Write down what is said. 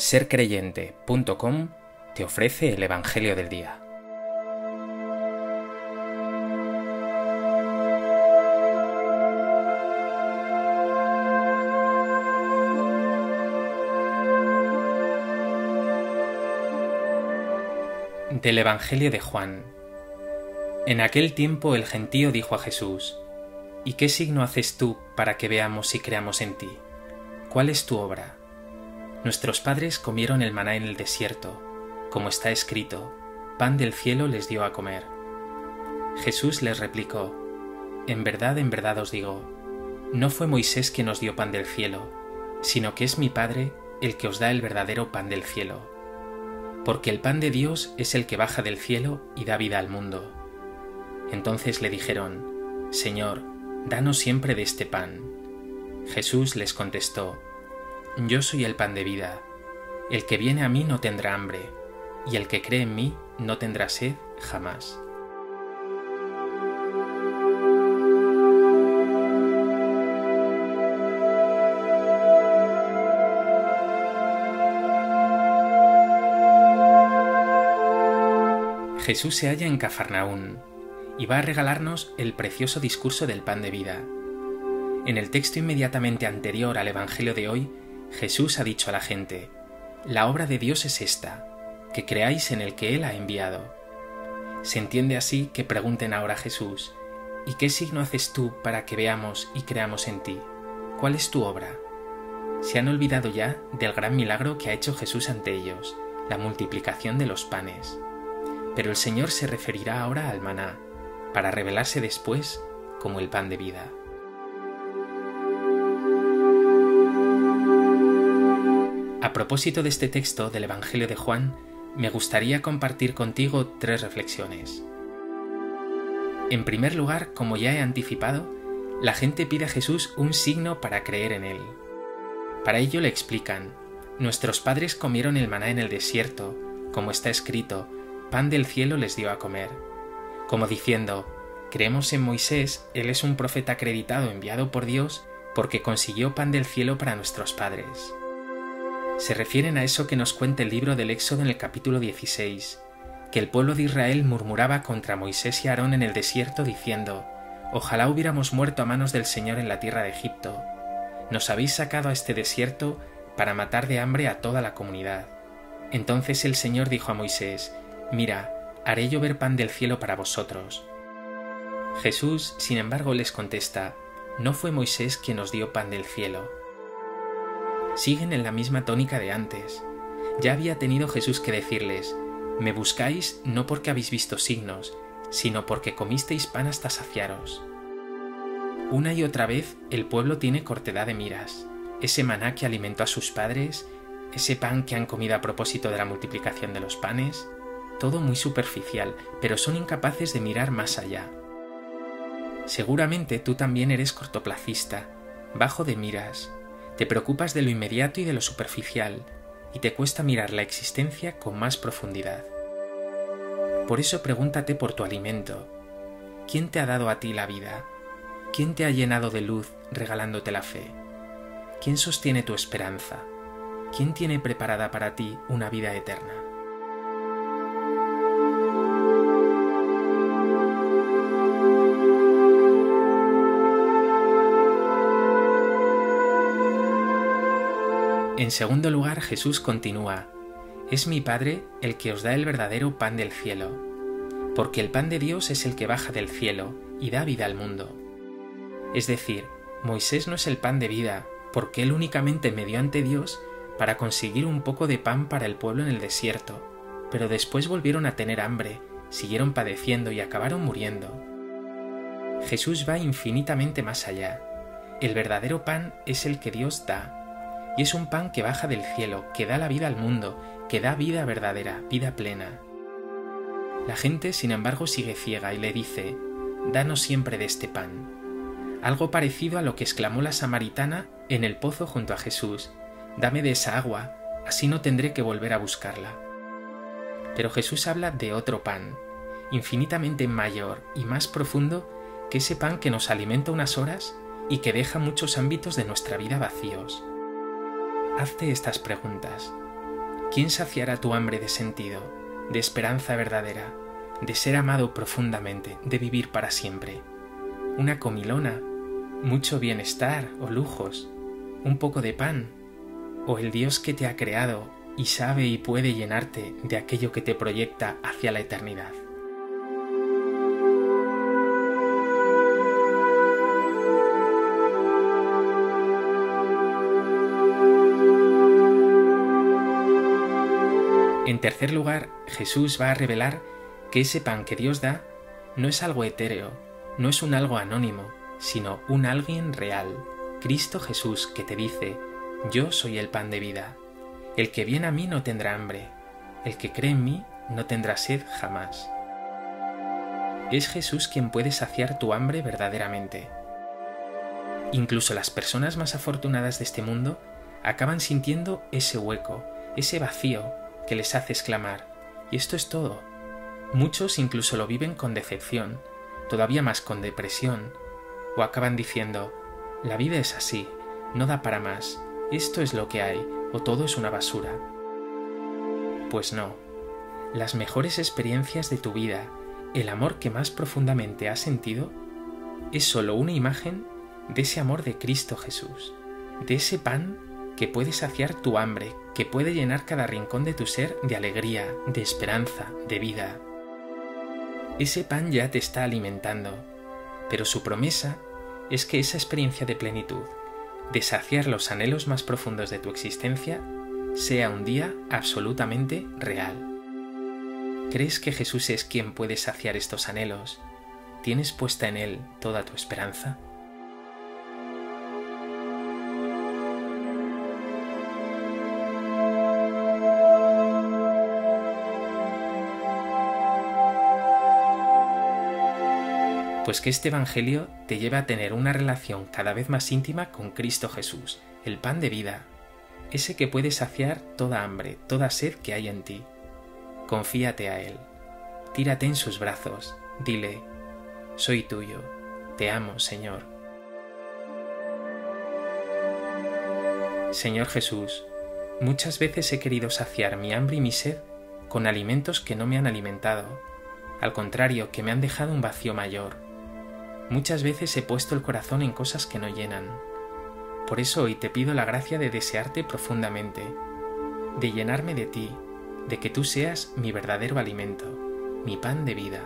sercreyente.com te ofrece el Evangelio del Día. Del Evangelio de Juan. En aquel tiempo el gentío dijo a Jesús, ¿Y qué signo haces tú para que veamos y creamos en ti? ¿Cuál es tu obra? Nuestros padres comieron el maná en el desierto, como está escrito, pan del cielo les dio a comer. Jesús les replicó, En verdad, en verdad os digo, no fue Moisés quien os dio pan del cielo, sino que es mi Padre el que os da el verdadero pan del cielo. Porque el pan de Dios es el que baja del cielo y da vida al mundo. Entonces le dijeron, Señor, danos siempre de este pan. Jesús les contestó, yo soy el pan de vida. El que viene a mí no tendrá hambre, y el que cree en mí no tendrá sed jamás. Jesús se halla en Cafarnaún y va a regalarnos el precioso discurso del pan de vida. En el texto inmediatamente anterior al Evangelio de hoy Jesús ha dicho a la gente, la obra de Dios es esta, que creáis en el que Él ha enviado. Se entiende así que pregunten ahora a Jesús, ¿y qué signo haces tú para que veamos y creamos en ti? ¿Cuál es tu obra? Se han olvidado ya del gran milagro que ha hecho Jesús ante ellos, la multiplicación de los panes. Pero el Señor se referirá ahora al maná, para revelarse después como el pan de vida. A propósito de este texto del Evangelio de Juan, me gustaría compartir contigo tres reflexiones. En primer lugar, como ya he anticipado, la gente pide a Jesús un signo para creer en él. Para ello le explican, nuestros padres comieron el maná en el desierto, como está escrito, pan del cielo les dio a comer. Como diciendo, creemos en Moisés, él es un profeta acreditado enviado por Dios porque consiguió pan del cielo para nuestros padres se refieren a eso que nos cuenta el libro del Éxodo en el capítulo 16, que el pueblo de Israel murmuraba contra Moisés y Aarón en el desierto diciendo, Ojalá hubiéramos muerto a manos del Señor en la tierra de Egipto. Nos habéis sacado a este desierto para matar de hambre a toda la comunidad. Entonces el Señor dijo a Moisés, Mira, haré llover pan del cielo para vosotros. Jesús, sin embargo, les contesta, No fue Moisés quien os dio pan del cielo, siguen en la misma tónica de antes. Ya había tenido Jesús que decirles, me buscáis no porque habéis visto signos, sino porque comisteis pan hasta saciaros. Una y otra vez el pueblo tiene cortedad de miras, ese maná que alimentó a sus padres, ese pan que han comido a propósito de la multiplicación de los panes, todo muy superficial, pero son incapaces de mirar más allá. Seguramente tú también eres cortoplacista, bajo de miras, te preocupas de lo inmediato y de lo superficial, y te cuesta mirar la existencia con más profundidad. Por eso pregúntate por tu alimento. ¿Quién te ha dado a ti la vida? ¿Quién te ha llenado de luz regalándote la fe? ¿Quién sostiene tu esperanza? ¿Quién tiene preparada para ti una vida eterna? En segundo lugar, Jesús continúa, Es mi Padre el que os da el verdadero pan del cielo, porque el pan de Dios es el que baja del cielo y da vida al mundo. Es decir, Moisés no es el pan de vida, porque él únicamente me dio ante Dios para conseguir un poco de pan para el pueblo en el desierto, pero después volvieron a tener hambre, siguieron padeciendo y acabaron muriendo. Jesús va infinitamente más allá. El verdadero pan es el que Dios da, y es un pan que baja del cielo, que da la vida al mundo, que da vida verdadera, vida plena. La gente, sin embargo, sigue ciega y le dice, Danos siempre de este pan. Algo parecido a lo que exclamó la samaritana en el pozo junto a Jesús, Dame de esa agua, así no tendré que volver a buscarla. Pero Jesús habla de otro pan, infinitamente mayor y más profundo que ese pan que nos alimenta unas horas y que deja muchos ámbitos de nuestra vida vacíos hazte estas preguntas. ¿quién saciará tu hambre de sentido, de esperanza verdadera, de ser amado profundamente, de vivir para siempre? Una comilona, mucho bienestar o lujos, un poco de pan, o el Dios que te ha creado y sabe y puede llenarte de aquello que te proyecta hacia la eternidad. En tercer lugar, Jesús va a revelar que ese pan que Dios da no es algo etéreo, no es un algo anónimo, sino un alguien real, Cristo Jesús que te dice, yo soy el pan de vida. El que viene a mí no tendrá hambre, el que cree en mí no tendrá sed jamás. Es Jesús quien puede saciar tu hambre verdaderamente. Incluso las personas más afortunadas de este mundo acaban sintiendo ese hueco, ese vacío que les hace exclamar, y esto es todo. Muchos incluso lo viven con decepción, todavía más con depresión, o acaban diciendo, la vida es así, no da para más, esto es lo que hay, o todo es una basura. Pues no, las mejores experiencias de tu vida, el amor que más profundamente has sentido, es solo una imagen de ese amor de Cristo Jesús, de ese pan que puede saciar tu hambre, que puede llenar cada rincón de tu ser de alegría, de esperanza, de vida. Ese pan ya te está alimentando, pero su promesa es que esa experiencia de plenitud, de saciar los anhelos más profundos de tu existencia, sea un día absolutamente real. ¿Crees que Jesús es quien puede saciar estos anhelos? ¿Tienes puesta en Él toda tu esperanza? Pues que este Evangelio te lleva a tener una relación cada vez más íntima con Cristo Jesús, el pan de vida, ese que puede saciar toda hambre, toda sed que hay en ti. Confíate a Él, tírate en sus brazos, dile, soy tuyo, te amo, Señor. Señor Jesús, muchas veces he querido saciar mi hambre y mi sed con alimentos que no me han alimentado, al contrario, que me han dejado un vacío mayor Muchas veces he puesto el corazón en cosas que no llenan. Por eso hoy te pido la gracia de desearte profundamente, de llenarme de ti, de que tú seas mi verdadero alimento, mi pan de vida.